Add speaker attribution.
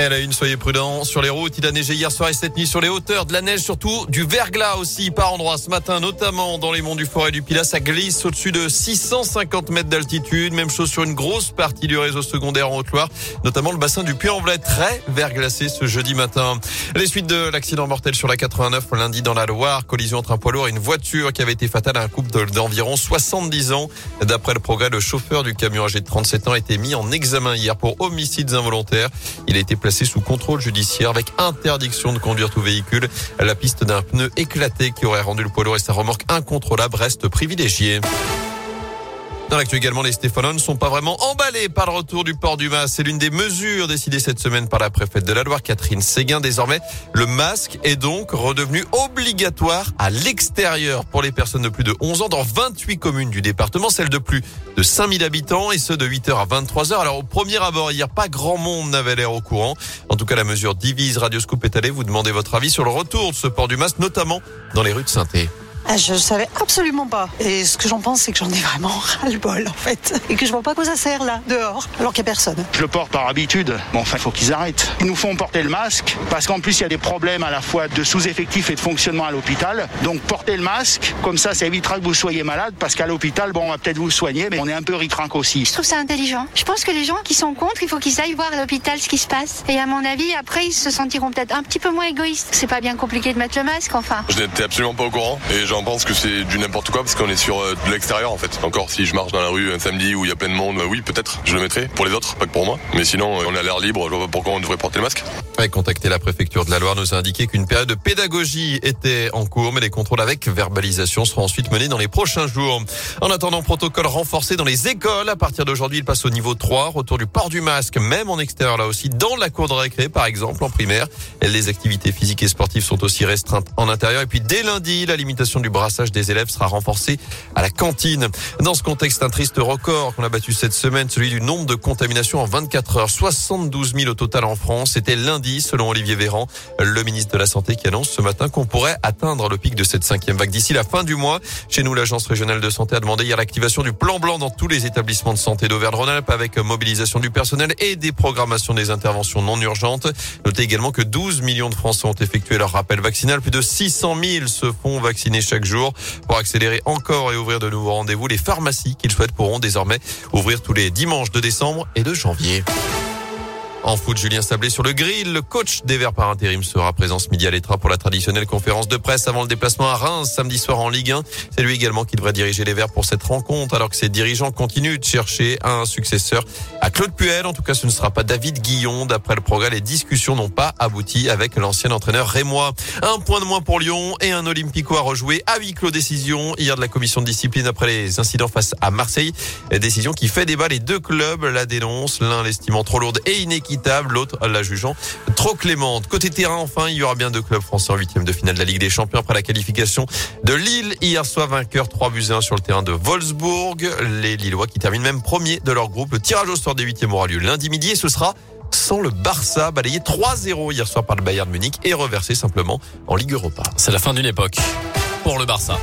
Speaker 1: Elle a une, soyez prudents sur les routes. Il a neigé hier soir et cette nuit sur les hauteurs. De la neige surtout, du verglas aussi par endroits ce matin, notamment dans les monts du Forêt du Pilat. Ça glisse au-dessus de 650 mètres d'altitude. Même chose sur une grosse partie du réseau secondaire en Haute-Loire, notamment le bassin du Puy-en-Velay, très verglacé ce jeudi matin. Les suites de l'accident mortel sur la 89 lundi dans la Loire. Collision entre un poids lourd et une voiture qui avait été fatale à un couple d'environ 70 ans. D'après le progrès, le chauffeur du camion âgé de 37 ans a été mis en examen hier pour homicides involontaires. Il a sous contrôle judiciaire avec interdiction de conduire tout véhicule. La piste d'un pneu éclaté qui aurait rendu le poids lourd et sa remorque incontrôlable reste privilégiée. Dans l'actu également, les Stéphanois ne sont pas vraiment emballés par le retour du port du masque. C'est l'une des mesures décidées cette semaine par la préfète de la Loire, Catherine Séguin. Désormais, le masque est donc redevenu obligatoire à l'extérieur pour les personnes de plus de 11 ans dans 28 communes du département, celles de plus de 5000 habitants et ceux de 8h à 23h. Alors au premier abord, hier, pas grand monde n'avait l'air au courant. En tout cas, la mesure divise. Radioscope est allée vous demander votre avis sur le retour de ce port du masque, notamment dans les rues de saint
Speaker 2: je savais absolument pas. Et ce que j'en pense, c'est que j'en ai vraiment ras-le-bol, en fait. Et que je vois pas quoi ça sert, là, dehors, alors qu'il n'y a personne.
Speaker 3: Je le porte par habitude. Bon, enfin, il faut qu'ils arrêtent. Ils nous font porter le masque, parce qu'en plus, il y a des problèmes à la fois de sous-effectifs et de fonctionnement à l'hôpital. Donc, portez le masque. Comme ça, ça évitera que vous soyez malade, parce qu'à l'hôpital, bon, on va peut-être vous soigner, mais on est un peu ricranque aussi.
Speaker 4: Je trouve ça intelligent. Je pense que les gens qui sont contre, il faut qu'ils aillent voir à l'hôpital ce qui se passe. Et à mon avis, après, ils se sentiront peut-être un petit peu moins égoïstes. C'est pas bien compliqué de mettre le masque, enfin.
Speaker 5: Je n'étais absolument pas au courant, et j'en pense que c'est du n'importe quoi parce qu'on est sur euh, de l'extérieur en fait. Encore si je marche dans la rue un samedi où il y a plein de monde, bah oui peut-être je le mettrai pour les autres, pas que pour moi. Mais sinon on est à l'air libre, je vois pas pourquoi on devrait porter le masque.
Speaker 1: Ouais, contacter la préfecture de la Loire nous a indiqué qu'une période de pédagogie était en cours, mais les contrôles avec verbalisation seront ensuite menés dans les prochains jours. En attendant, protocole renforcé dans les écoles. À partir d'aujourd'hui, il passe au niveau 3, retour du port du masque, même en extérieur là aussi, dans la cour de récré par exemple, en primaire. Les activités physiques et sportives sont aussi restreintes en intérieur. Et puis dès lundi, la limitation du brassage des élèves sera renforcée à la cantine. Dans ce contexte, un triste record qu'on a battu cette semaine, celui du nombre de contaminations en 24 heures. 72 000 au total en France. C'était lundi, selon Olivier Véran, le ministre de la Santé, qui annonce ce matin qu'on pourrait atteindre le pic de cette cinquième vague d'ici la fin du mois. Chez nous, l'Agence régionale de santé a demandé hier l'activation du plan blanc dans tous les établissements de santé d'Auvergne-Rhône-Alpes avec mobilisation du personnel et des programmations des interventions non urgentes. Notez également que 12 millions de Français ont effectué leur rappel vaccinal. Plus de 600 000 se font vacciner chaque jour pour accélérer encore et ouvrir de nouveaux rendez-vous. Les pharmacies qu'ils souhaitent pourront désormais ouvrir tous les dimanches de décembre et de janvier. En foot, Julien Sablé sur le grill. Le coach des Verts par intérim sera présent ce midi à l'Etra pour la traditionnelle conférence de presse avant le déplacement à Reims samedi soir en Ligue 1. C'est lui également qui devrait diriger les Verts pour cette rencontre alors que ses dirigeants continuent de chercher un successeur à Claude Puel. En tout cas, ce ne sera pas David Guillon. D'après le progrès, les discussions n'ont pas abouti avec l'ancien entraîneur Rémois. Un point de moins pour Lyon et un Olympico à rejouer à huis clos décision hier de la commission de discipline après les incidents face à Marseille. Décision qui fait débat. Les deux clubs la dénoncent, l'un l'estimant trop lourde et inéquitable l'autre la jugeant trop clémente. Côté terrain, enfin, il y aura bien deux clubs français en huitième de finale de la Ligue des Champions après la qualification de Lille hier soir vainqueur 3 buts 1 sur le terrain de Wolfsburg. Les Lillois qui terminent même premier de leur groupe. Le tirage au sort des huitièmes aura lieu lundi midi et ce sera sans le Barça balayé 3-0 hier soir par le Bayern Munich et reversé simplement en Ligue Europa.
Speaker 6: C'est la fin d'une époque pour le Barça.